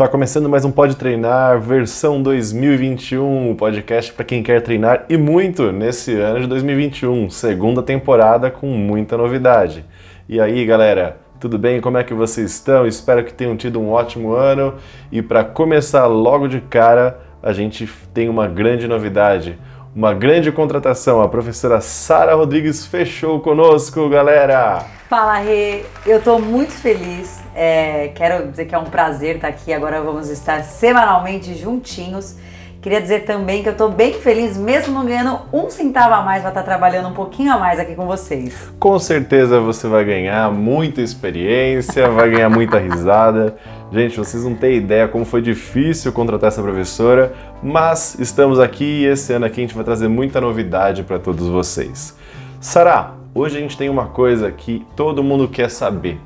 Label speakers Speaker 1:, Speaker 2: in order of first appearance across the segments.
Speaker 1: Tá começando mais um Pode Treinar, versão 2021, o podcast para quem quer treinar e muito nesse ano de 2021, segunda temporada com muita novidade. E aí, galera, tudo bem? Como é que vocês estão? Espero que tenham tido um ótimo ano. E para começar logo de cara, a gente tem uma grande novidade uma grande contratação. A professora Sara Rodrigues fechou conosco, galera!
Speaker 2: Fala, Rê! Eu estou muito feliz. É, quero dizer que é um prazer estar aqui. Agora vamos estar semanalmente juntinhos. Queria dizer também que eu estou bem feliz, mesmo não ganhando um centavo a mais, vai estar trabalhando um pouquinho a mais aqui com vocês.
Speaker 1: Com certeza você vai ganhar muita experiência, vai ganhar muita risada. Gente, vocês não têm ideia como foi difícil contratar essa professora, mas estamos aqui e esse ano aqui a gente vai trazer muita novidade para todos vocês. Sara, hoje a gente tem uma coisa que todo mundo quer saber.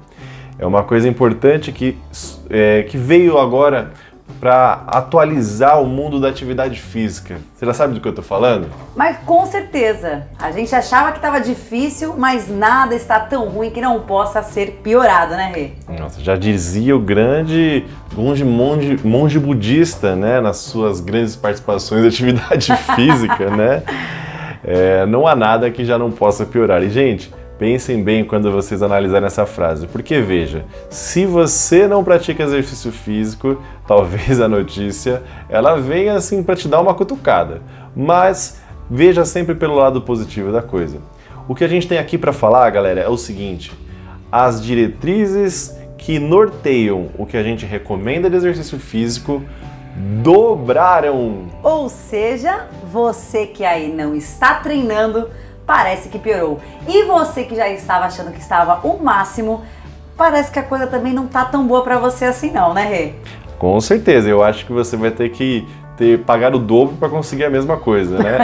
Speaker 1: É uma coisa importante que, é, que veio agora para atualizar o mundo da atividade física. Você já sabe do que eu estou falando?
Speaker 2: Mas com certeza. A gente achava que estava difícil, mas nada está tão ruim que não possa ser piorado, né, Rê?
Speaker 1: Nossa, já dizia o grande monge, monge, monge budista, né, nas suas grandes participações de atividade física, né? É, não há nada que já não possa piorar. E, gente, Pensem bem quando vocês analisarem essa frase, porque veja, se você não pratica exercício físico, talvez a notícia ela venha assim para te dar uma cutucada, mas veja sempre pelo lado positivo da coisa. O que a gente tem aqui para falar, galera, é o seguinte: as diretrizes que norteiam o que a gente recomenda de exercício físico dobraram.
Speaker 2: Ou seja, você que aí não está treinando, parece que piorou. E você que já estava achando que estava o máximo, parece que a coisa também não tá tão boa para você assim não, né, Rê?
Speaker 1: Com certeza, eu acho que você vai ter que ter pagar o dobro para conseguir a mesma coisa, né?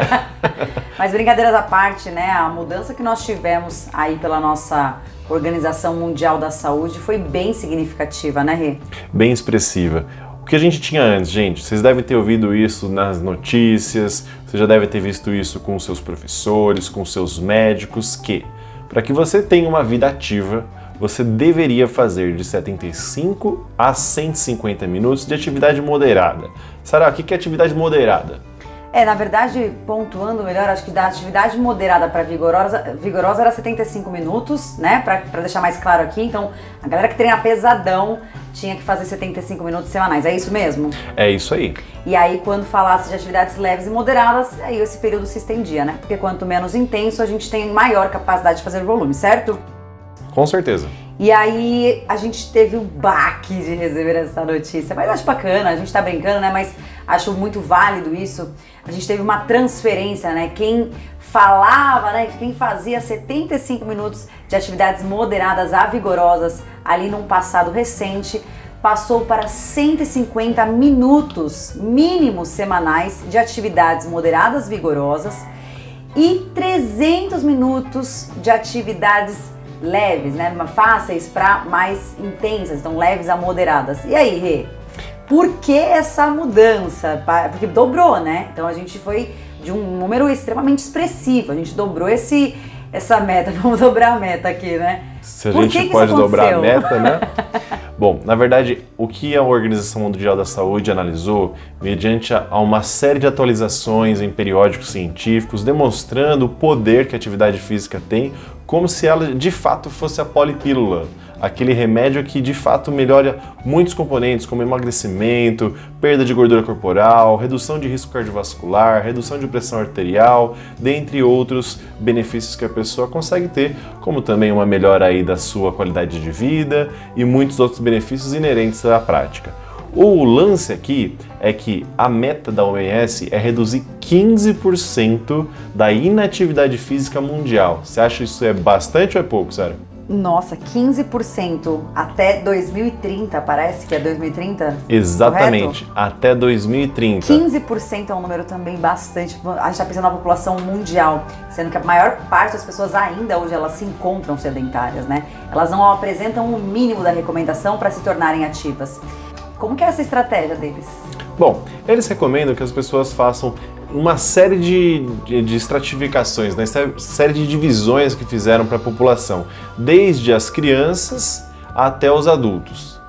Speaker 2: Mas brincadeiras à parte, né? A mudança que nós tivemos aí pela nossa Organização Mundial da Saúde foi bem significativa, né, Rê?
Speaker 1: Bem expressiva que a gente tinha antes, gente? Vocês devem ter ouvido isso nas notícias, você já deve ter visto isso com seus professores, com seus médicos, que para que você tenha uma vida ativa, você deveria fazer de 75 a 150 minutos de atividade moderada. Sara, o que é atividade moderada?
Speaker 2: É, na verdade, pontuando melhor, acho que da atividade moderada para vigorosa, vigorosa era 75 minutos, né? Para deixar mais claro aqui. Então, a galera que treina pesadão tinha que fazer 75 minutos semanais. É isso mesmo?
Speaker 1: É isso aí.
Speaker 2: E aí, quando falasse de atividades leves e moderadas, aí esse período se estendia, né? Porque quanto menos intenso, a gente tem maior capacidade de fazer volume, certo?
Speaker 1: Com certeza.
Speaker 2: E aí a gente teve um baque de receber essa notícia. Mas acho bacana, a gente tá brincando, né? Mas acho muito válido isso. A gente teve uma transferência, né? Quem falava, né? Quem fazia 75 minutos de atividades moderadas a vigorosas ali num passado recente, passou para 150 minutos mínimos semanais de atividades moderadas vigorosas e 300 minutos de atividades leves, né, fáceis para mais intensas, então leves a moderadas. E aí, Rê? Por que essa mudança? Porque dobrou, né? Então a gente foi de um número extremamente expressivo. A gente dobrou esse essa meta. Vamos dobrar a meta aqui, né?
Speaker 1: Se a Por gente que pode que dobrar a meta, né? Bom, na verdade, o que a Organização Mundial da Saúde analisou, mediante a uma série de atualizações em periódicos científicos, demonstrando o poder que a atividade física tem, como se ela de fato fosse a polipílula, aquele remédio que de fato melhora muitos componentes, como emagrecimento, perda de gordura corporal, redução de risco cardiovascular, redução de pressão arterial, dentre outros benefícios que a pessoa consegue ter, como também uma melhora aí da sua qualidade de vida e muitos outros benefícios inerentes à prática. O lance aqui é que a meta da OMS é reduzir 15% da inatividade física mundial. Você acha isso é bastante ou é pouco, sério?
Speaker 2: Nossa, 15% até 2030, parece que é 2030?
Speaker 1: Exatamente, correto? até 2030.
Speaker 2: 15% é um número também bastante. A gente está pensando na população mundial, sendo que a maior parte das pessoas ainda hoje elas se encontram sedentárias, né? Elas não apresentam o mínimo da recomendação para se tornarem ativas. Como que é essa estratégia deles?
Speaker 1: Bom, eles recomendam que as pessoas façam uma série de, de, de estratificações, né? série de divisões que fizeram para a população, desde as crianças até os adultos.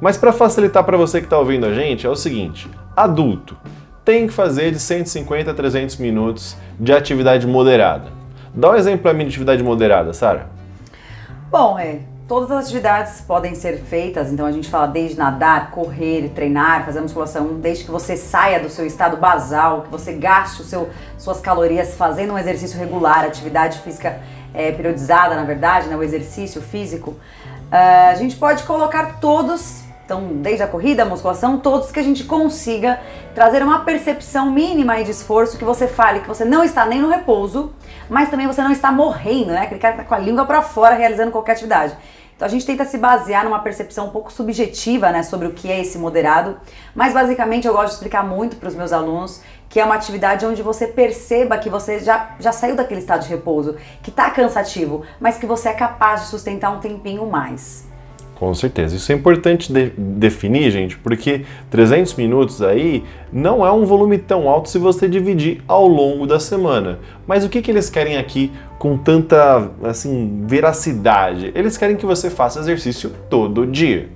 Speaker 1: Mas para facilitar para você que está ouvindo a gente, é o seguinte: adulto tem que fazer de 150 a 300 minutos de atividade moderada. Dá um exemplo para mim de atividade moderada, Sara.
Speaker 2: Bom, é, todas as atividades podem ser feitas, então a gente fala desde nadar, correr, treinar, fazer musculação, desde que você saia do seu estado basal, que você gaste o seu, suas calorias fazendo um exercício regular, atividade física é, periodizada, na verdade, né, o exercício físico. Uh, a gente pode colocar todos então, desde a corrida, a musculação, todos que a gente consiga trazer uma percepção mínima de esforço, que você fale que você não está nem no repouso, mas também você não está morrendo, né? Aquele cara que tá com a língua para fora realizando qualquer atividade. Então a gente tenta se basear numa percepção um pouco subjetiva, né, sobre o que é esse moderado, mas basicamente eu gosto de explicar muito para os meus alunos que é uma atividade onde você perceba que você já, já saiu daquele estado de repouso, que está cansativo, mas que você é capaz de sustentar um tempinho mais.
Speaker 1: Com certeza. Isso é importante de definir, gente, porque 300 minutos aí não é um volume tão alto se você dividir ao longo da semana. Mas o que, que eles querem aqui com tanta assim veracidade? Eles querem que você faça exercício todo dia.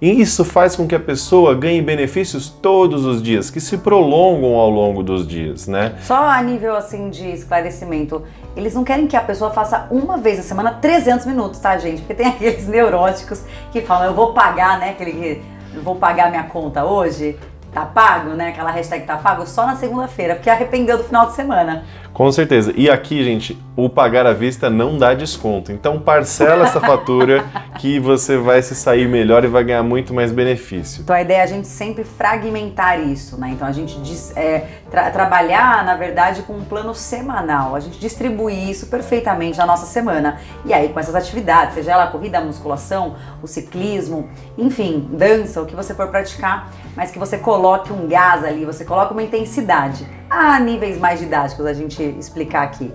Speaker 1: E isso faz com que a pessoa ganhe benefícios todos os dias, que se prolongam ao longo dos dias, né?
Speaker 2: Só a nível assim de esclarecimento, eles não querem que a pessoa faça uma vez na semana 300 minutos, tá, gente? Porque tem aqueles neuróticos que falam, eu vou pagar, né, aquele eu vou pagar minha conta hoje, tá pago, né? Aquela hashtag tá pago só na segunda-feira, porque arrependeu do final de semana.
Speaker 1: Com certeza. E aqui, gente, o pagar à vista não dá desconto. Então parcela essa fatura que você vai se sair melhor e vai ganhar muito mais benefício.
Speaker 2: Então a ideia é a gente sempre fragmentar isso, né? Então a gente é, tra trabalhar, na verdade, com um plano semanal. A gente distribuir isso perfeitamente na nossa semana. E aí, com essas atividades, seja ela a corrida, a musculação, o ciclismo, enfim, dança, o que você for praticar, mas que você coloque um gás ali, você coloque uma intensidade a níveis mais didáticos a gente explicar aqui.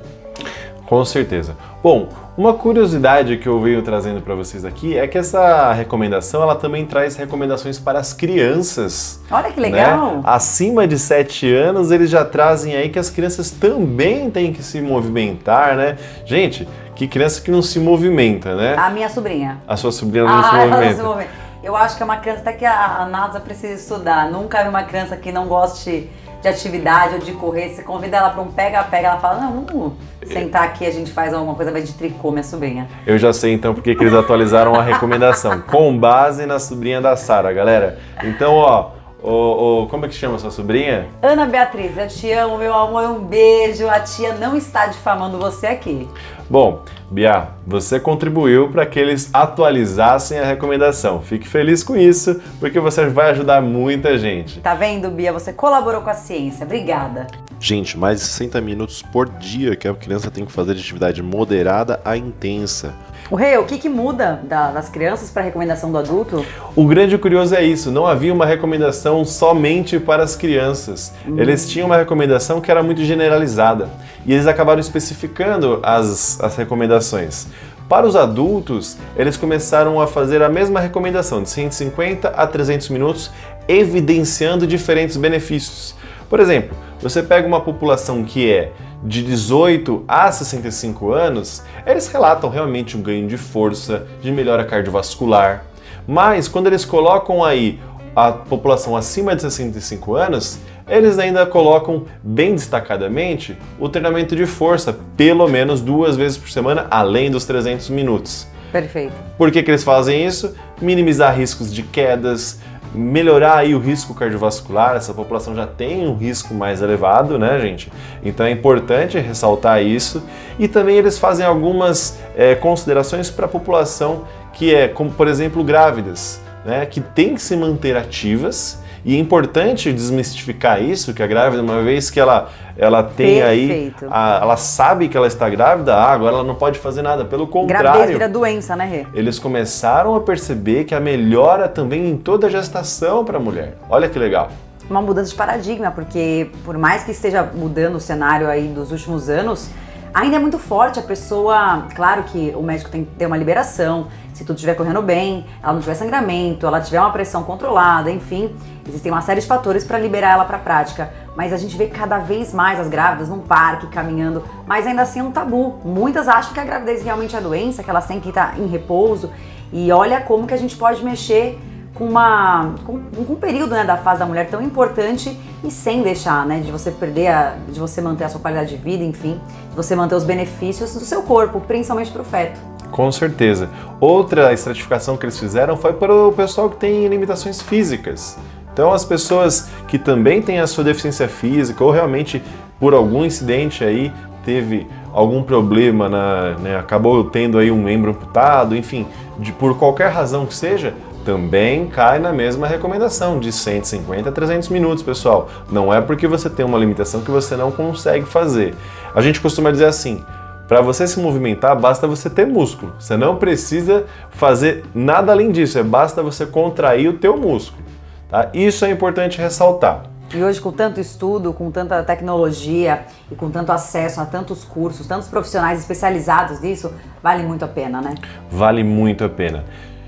Speaker 1: Com certeza. Bom, uma curiosidade que eu venho trazendo para vocês aqui é que essa recomendação ela também traz recomendações para as crianças.
Speaker 2: Olha que legal!
Speaker 1: Né? Acima de 7 anos, eles já trazem aí que as crianças também têm que se movimentar, né? Gente, que criança que não se movimenta, né?
Speaker 2: A minha sobrinha.
Speaker 1: A sua sobrinha não ah, se movimenta. Ela não se movimenta.
Speaker 2: Eu acho que é uma criança até que a NASA precisa estudar. Nunca vi uma criança que não goste de atividade ou de correr, você convida ela para um pega-pega, ela fala, não, vamos sentar aqui, a gente faz alguma coisa de tricô, minha sobrinha.
Speaker 1: Eu já sei então porque que eles atualizaram a recomendação, com base na sobrinha da Sara, galera. Então, ó, o, o, como é que chama sua sobrinha?
Speaker 2: Ana Beatriz, eu te amo, meu amor, um beijo. A tia não está difamando você aqui.
Speaker 1: Bom, Bia, você contribuiu para que eles atualizassem a recomendação. Fique feliz com isso, porque você vai ajudar muita gente.
Speaker 2: Tá vendo, Bia? Você colaborou com a ciência. Obrigada.
Speaker 1: Gente, mais de 60 minutos por dia que a criança tem que fazer de atividade moderada a intensa.
Speaker 2: O Rei, o que, que muda da, das crianças para a recomendação do adulto?
Speaker 1: O grande curioso é isso, não havia uma recomendação somente para as crianças. Hum. Eles tinham uma recomendação que era muito generalizada e eles acabaram especificando as, as recomendações. Para os adultos, eles começaram a fazer a mesma recomendação de 150 a 300 minutos, evidenciando diferentes benefícios. Por exemplo, você pega uma população que é de 18 a 65 anos, eles relatam realmente um ganho de força, de melhora cardiovascular. Mas quando eles colocam aí a população acima de 65 anos, eles ainda colocam bem destacadamente o treinamento de força, pelo menos duas vezes por semana, além dos 300 minutos.
Speaker 2: Perfeito.
Speaker 1: Por que, que eles fazem isso? Minimizar riscos de quedas, melhorar aí o risco cardiovascular, essa população já tem um risco mais elevado, né, gente? Então é importante ressaltar isso. E também eles fazem algumas é, considerações para a população que é, como por exemplo, grávidas, né, que tem que se manter ativas e é importante desmistificar isso, que a grávida, uma vez que ela, ela tem Perfeito. aí, a, ela sabe que ela está grávida, ah, agora ela não pode fazer nada. Pelo contrário. Gravidez
Speaker 2: vira doença, né, Rê?
Speaker 1: Eles começaram a perceber que a melhora também em toda a gestação para a mulher. Olha que legal
Speaker 2: uma mudança de paradigma, porque por mais que esteja mudando o cenário aí dos últimos anos, ainda é muito forte a pessoa. Claro que o médico tem que ter uma liberação, se tudo estiver correndo bem, ela não tiver sangramento, ela tiver uma pressão controlada, enfim, existem uma série de fatores para liberar ela para a prática. Mas a gente vê cada vez mais as grávidas num parque caminhando, mas ainda assim é um tabu. Muitas acham que a gravidez realmente é doença, que elas têm que estar em repouso. E olha como que a gente pode mexer com, uma, com, com um período né, da fase da mulher tão importante e sem deixar né, de você perder, a, de você manter a sua qualidade de vida, enfim, de você manter os benefícios do seu corpo, principalmente para o feto.
Speaker 1: Com certeza. Outra estratificação que eles fizeram foi para o pessoal que tem limitações físicas. Então, as pessoas que também têm a sua deficiência física ou realmente por algum incidente aí teve algum problema, na, né, acabou tendo aí um membro amputado, enfim, de, por qualquer razão que seja, também cai na mesma recomendação de 150 a 300 minutos, pessoal. Não é porque você tem uma limitação que você não consegue fazer. A gente costuma dizer assim: para você se movimentar, basta você ter músculo. Você não precisa fazer nada além disso, é basta você contrair o teu músculo. Tá? Isso é importante ressaltar.
Speaker 2: E hoje, com tanto estudo, com tanta tecnologia e com tanto acesso a tantos cursos, tantos profissionais especializados nisso, vale muito a pena, né?
Speaker 1: Vale muito a pena.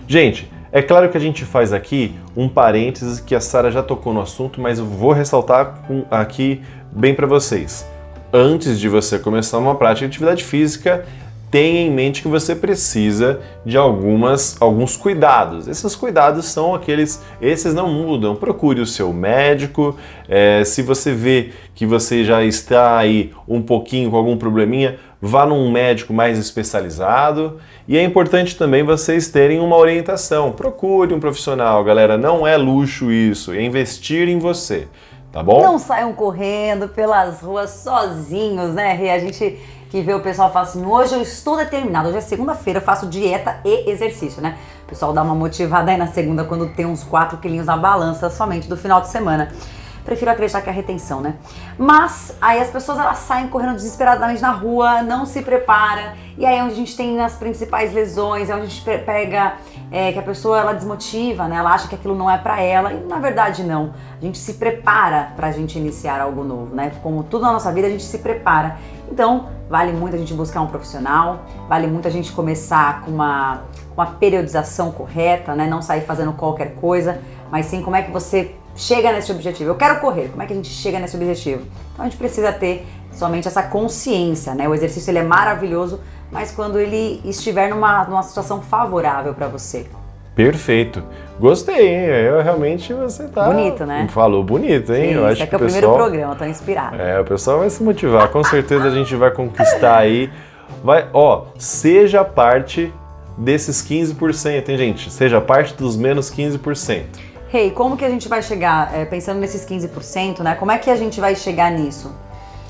Speaker 1: Gente, é claro que a gente faz aqui um parênteses que a Sara já tocou no assunto, mas eu vou ressaltar aqui bem para vocês. Antes de você começar uma prática de atividade física, tenha em mente que você precisa de algumas, alguns cuidados. Esses cuidados são aqueles, esses não mudam. Procure o seu médico. É, se você vê que você já está aí um pouquinho com algum probleminha, vá num médico mais especializado. E é importante também vocês terem uma orientação. Procure um profissional, galera. Não é luxo isso, é investir em você. Tá bom?
Speaker 2: Não saiam correndo pelas ruas sozinhos, né, Rê? A gente que vê o pessoal fala assim: hoje eu estou determinado, hoje é segunda-feira, eu faço dieta e exercício, né? O pessoal dá uma motivada aí na segunda quando tem uns 4 quilinhos na balança somente do final de semana. Prefiro acreditar que é a retenção, né? Mas aí as pessoas elas saem correndo desesperadamente na rua, não se prepara, e aí é onde a gente tem as principais lesões, é onde a gente pega é, que a pessoa ela desmotiva, né? Ela acha que aquilo não é para ela e na verdade não. A gente se prepara para a gente iniciar algo novo, né? Como tudo na nossa vida a gente se prepara. Então vale muito a gente buscar um profissional, vale muito a gente começar com uma, uma periodização correta, né? Não sair fazendo qualquer coisa, mas sim como é que você chega nesse objetivo. Eu quero correr, como é que a gente chega nesse objetivo? Então a gente precisa ter somente essa consciência, né? O exercício ele é maravilhoso, mas quando ele estiver numa, numa situação favorável para você.
Speaker 1: Perfeito. Gostei, hein? Eu realmente você tá.
Speaker 2: Bonito, né?
Speaker 1: Falou bonito, hein?
Speaker 2: Sim,
Speaker 1: eu acho
Speaker 2: é
Speaker 1: que,
Speaker 2: é o
Speaker 1: pessoal...
Speaker 2: primeiro programa, tô inspirado.
Speaker 1: É, o pessoal vai se motivar. Com certeza a gente vai conquistar aí. Vai, ó, seja parte desses 15%, hein, gente? Seja parte dos menos 15%.
Speaker 2: Rei, hey, como que a gente vai chegar, é, pensando nesses 15%, né? Como é que a gente vai chegar nisso?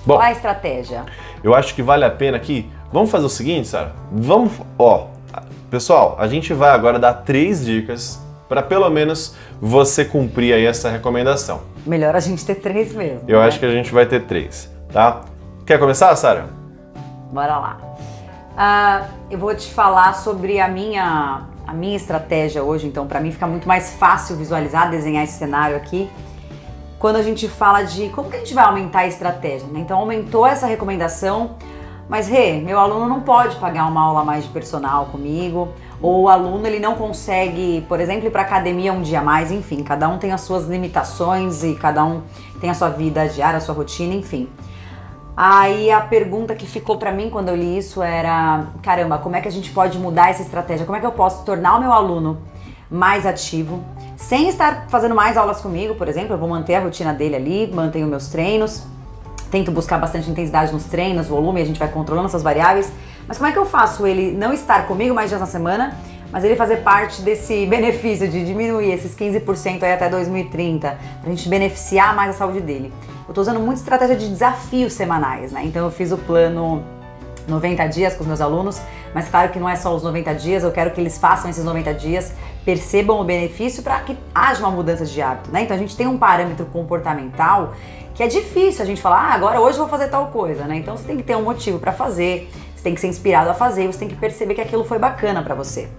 Speaker 2: Bom, Qual a estratégia?
Speaker 1: Eu acho que vale a pena aqui. Vamos fazer o seguinte, Sara? Vamos, ó, pessoal, a gente vai agora dar três dicas para pelo menos você cumprir aí essa recomendação.
Speaker 2: Melhor a gente ter três mesmo.
Speaker 1: Eu né? acho que a gente vai ter três, tá? Quer começar, Sara?
Speaker 2: Bora lá. Uh, eu vou te falar sobre a minha a minha estratégia hoje, então para mim fica muito mais fácil visualizar, desenhar esse cenário aqui quando a gente fala de como que a gente vai aumentar a estratégia. Né? Então aumentou essa recomendação, mas Rê, meu aluno não pode pagar uma aula mais de personal comigo, ou o aluno ele não consegue, por exemplo, ir para academia um dia mais, enfim, cada um tem as suas limitações e cada um tem a sua vida diária, a sua rotina, enfim. Aí a pergunta que ficou para mim quando eu li isso era, caramba, como é que a gente pode mudar essa estratégia? Como é que eu posso tornar o meu aluno mais ativo, sem estar fazendo mais aulas comigo, por exemplo, eu vou manter a rotina dele ali, mantenho meus treinos, tento buscar bastante intensidade nos treinos, volume, a gente vai controlando essas variáveis. Mas como é que eu faço ele não estar comigo mais dias na semana, mas ele fazer parte desse benefício de diminuir esses 15% aí até 2030, pra gente beneficiar mais a saúde dele? Eu tô usando muita estratégia de desafios semanais, né? Então eu fiz o plano 90 dias com os meus alunos, mas claro que não é só os 90 dias, eu quero que eles façam esses 90 dias, percebam o benefício para que haja uma mudança de hábito, né? Então a gente tem um parâmetro comportamental que é difícil a gente falar, ah, agora hoje eu vou fazer tal coisa, né? Então você tem que ter um motivo para fazer, tem que ser inspirado a fazer, você tem que perceber que aquilo foi bacana para você.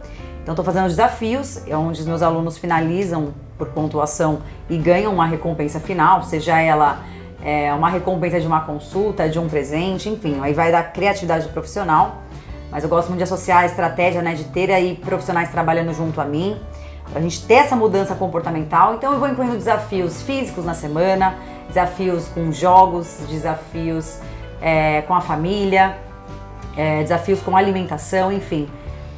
Speaker 2: Então estou fazendo desafios, é onde os meus alunos finalizam por pontuação e ganham uma recompensa final, seja ela é, uma recompensa de uma consulta, de um presente, enfim, aí vai da criatividade do profissional. Mas eu gosto muito de associar a estratégia, né, de ter aí profissionais trabalhando junto a mim, pra gente ter essa mudança comportamental. Então eu vou incluindo desafios físicos na semana, desafios com jogos, desafios é, com a família, é, desafios com alimentação, enfim.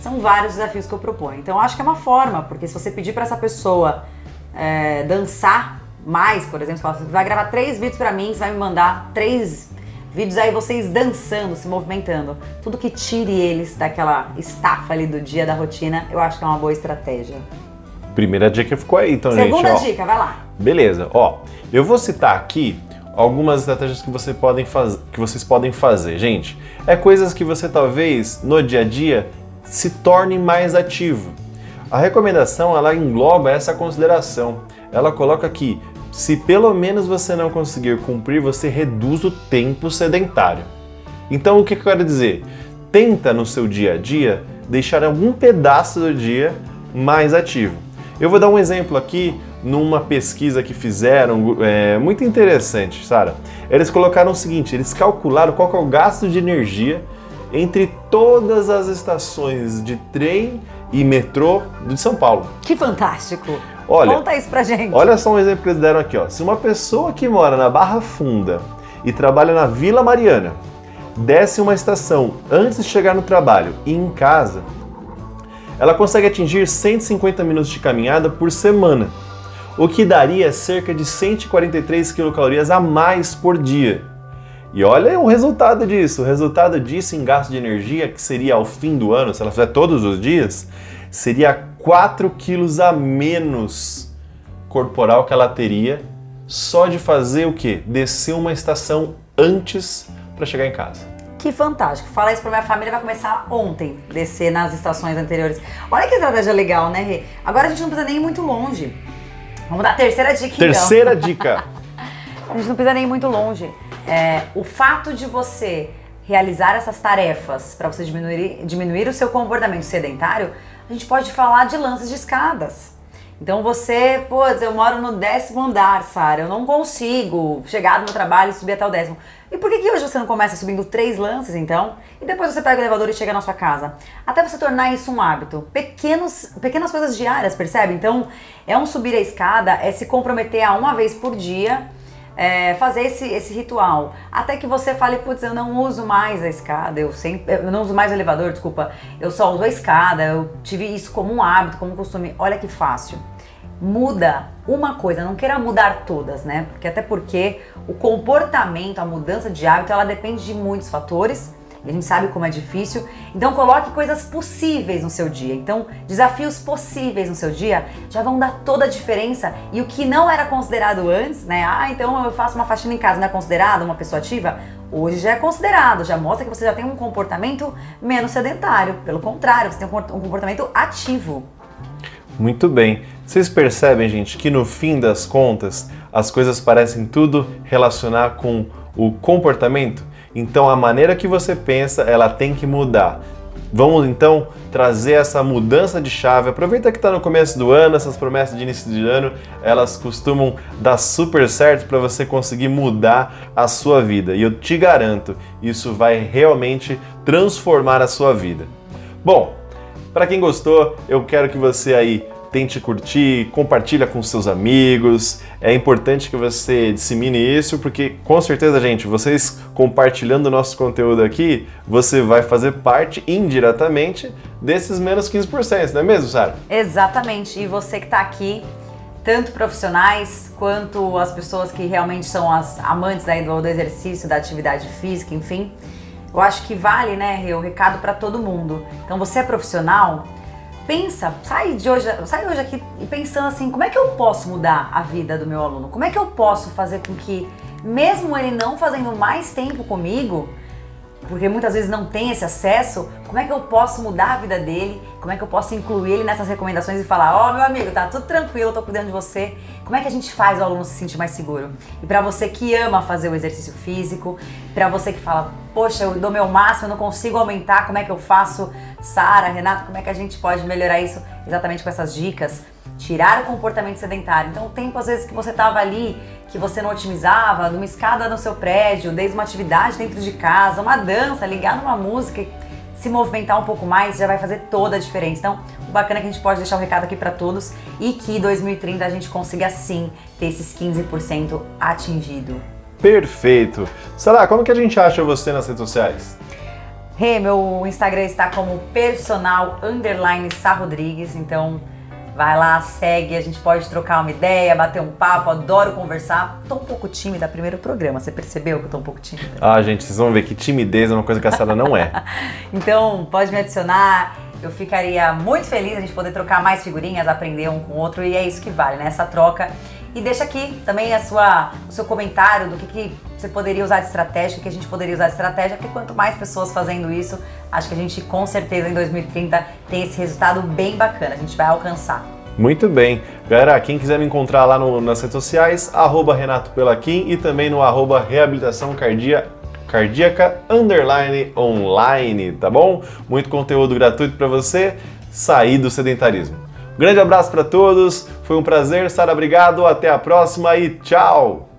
Speaker 2: São vários desafios que eu proponho. Então acho que é uma forma, porque se você pedir para essa pessoa é, dançar mais, por exemplo, você vai gravar três vídeos para mim, você vai me mandar três vídeos aí vocês dançando, se movimentando. Tudo que tire eles daquela estafa ali do dia da rotina, eu acho que é uma boa estratégia.
Speaker 1: Primeira dica ficou aí, então,
Speaker 2: Segunda
Speaker 1: gente.
Speaker 2: Segunda dica, vai lá.
Speaker 1: Beleza, ó. Eu vou citar aqui algumas estratégias que, você podem faz... que vocês podem fazer. Gente, é coisas que você talvez no dia a dia se torne mais ativo. A recomendação ela engloba essa consideração. Ela coloca aqui: se pelo menos você não conseguir cumprir, você reduz o tempo sedentário. Então, o que eu quero dizer? Tenta no seu dia a dia deixar algum pedaço do dia mais ativo. Eu vou dar um exemplo aqui numa pesquisa que fizeram, é, muito interessante, Sara. Eles colocaram o seguinte: eles calcularam qual é o gasto de energia entre todas as estações de trem e metrô de São Paulo.
Speaker 2: Que fantástico!
Speaker 1: Olha,
Speaker 2: Conta isso pra gente.
Speaker 1: Olha só um exemplo que eles deram aqui. Ó. Se uma pessoa que mora na Barra Funda e trabalha na Vila Mariana desce uma estação antes de chegar no trabalho e em casa, ela consegue atingir 150 minutos de caminhada por semana, o que daria cerca de 143 quilocalorias a mais por dia. E olha o resultado disso. O resultado disso em gasto de energia, que seria ao fim do ano, se ela fizer todos os dias, seria 4 quilos a menos corporal que ela teria só de fazer o quê? Descer uma estação antes para chegar em casa.
Speaker 2: Que fantástico. Fala isso pra minha família, vai começar ontem, descer nas estações anteriores. Olha que estratégia legal, né, Rê? Agora a gente não precisa nem ir muito longe. Vamos dar a terceira dica,
Speaker 1: Terceira então. dica.
Speaker 2: a gente não precisa nem ir muito longe. É, o fato de você realizar essas tarefas para você diminuir, diminuir o seu comportamento sedentário, a gente pode falar de lances de escadas. Então você, pô, eu moro no décimo andar, Sara, eu não consigo chegar no meu trabalho e subir até o décimo. E por que, que hoje você não começa subindo três lances, então? E depois você pega o elevador e chega na sua casa? Até você tornar isso um hábito. Pequenos, pequenas coisas diárias, percebe? Então, é um subir a escada, é se comprometer a uma vez por dia é, fazer esse, esse ritual. Até que você fale, putz, eu não uso mais a escada, eu sempre. Eu não uso mais o elevador, desculpa. Eu só uso a escada, eu tive isso como um hábito, como costume. Olha que fácil. Muda uma coisa, não queira mudar todas, né? Porque até porque o comportamento, a mudança de hábito, ela depende de muitos fatores e a gente sabe como é difícil. Então coloque coisas possíveis no seu dia. Então, desafios possíveis no seu dia já vão dar toda a diferença. E o que não era considerado antes, né? Ah, então eu faço uma faxina em casa, não é considerado uma pessoa ativa? Hoje já é considerado, já mostra que você já tem um comportamento menos sedentário. Pelo contrário, você tem um comportamento ativo.
Speaker 1: Muito bem. Vocês percebem, gente, que no fim das contas as coisas parecem tudo relacionar com o comportamento? Então a maneira que você pensa, ela tem que mudar. Vamos então trazer essa mudança de chave. Aproveita que está no começo do ano, essas promessas de início de ano, elas costumam dar super certo para você conseguir mudar a sua vida. E eu te garanto, isso vai realmente transformar a sua vida. Bom, para quem gostou, eu quero que você aí tente curtir, compartilha com seus amigos. É importante que você dissemine isso, porque com certeza, gente, vocês compartilhando o nosso conteúdo aqui, você vai fazer parte indiretamente desses menos 15%, não é mesmo, Sara?
Speaker 2: Exatamente. E você que está aqui, tanto profissionais quanto as pessoas que realmente são as amantes aí do, exercício, da atividade física, enfim. Eu acho que vale, né, o recado para todo mundo. Então, você é profissional, pensa, sai de hoje, sai hoje aqui pensando assim, como é que eu posso mudar a vida do meu aluno? Como é que eu posso fazer com que, mesmo ele não fazendo mais tempo comigo, porque muitas vezes não tem esse acesso, como é que eu posso mudar a vida dele? Como é que eu posso incluir ele nessas recomendações e falar: Ó, oh, meu amigo, tá tudo tranquilo, eu tô cuidando de você. Como é que a gente faz o aluno se sentir mais seguro? E para você que ama fazer o exercício físico, para você que fala: Poxa, eu dou meu máximo, eu não consigo aumentar, como é que eu faço? Sara, Renato, como é que a gente pode melhorar isso exatamente com essas dicas? Tirar o comportamento sedentário. Então, o tempo às vezes que você tava ali que você não otimizava, numa escada no seu prédio, desde uma atividade dentro de casa, uma dança, ligar numa música, se movimentar um pouco mais, já vai fazer toda a diferença. Então, o bacana é que a gente pode deixar o recado aqui para todos e que em 2030 a gente consiga sim ter esses 15% atingido.
Speaker 1: Perfeito. Sara, como que a gente acha você nas redes sociais?
Speaker 2: Rê, meu Instagram está como personal underline Sá Rodrigues, então vai lá, segue, a gente pode trocar uma ideia, bater um papo, adoro conversar. Tô um pouco tímida, primeiro programa, você percebeu que eu tô um pouco tímida?
Speaker 1: Ah, gente, vocês vão ver que timidez é uma coisa que a Sara não é.
Speaker 2: então, pode me adicionar, eu ficaria muito feliz a gente poder trocar mais figurinhas, aprender um com o outro e é isso que vale, né? Essa troca. E deixa aqui também a sua, o seu comentário do que, que você poderia usar de estratégia, o que a gente poderia usar de estratégia, porque quanto mais pessoas fazendo isso, acho que a gente com certeza em 2030 tem esse resultado bem bacana, a gente vai alcançar.
Speaker 1: Muito bem. Galera, quem quiser me encontrar lá no, nas redes sociais, arroba Renato Pelaquim e também no arroba Reabilitação Cardíaca Underline Online, tá bom? Muito conteúdo gratuito para você sair do sedentarismo. Grande abraço para todos, foi um prazer, Sara, obrigado, até a próxima e tchau!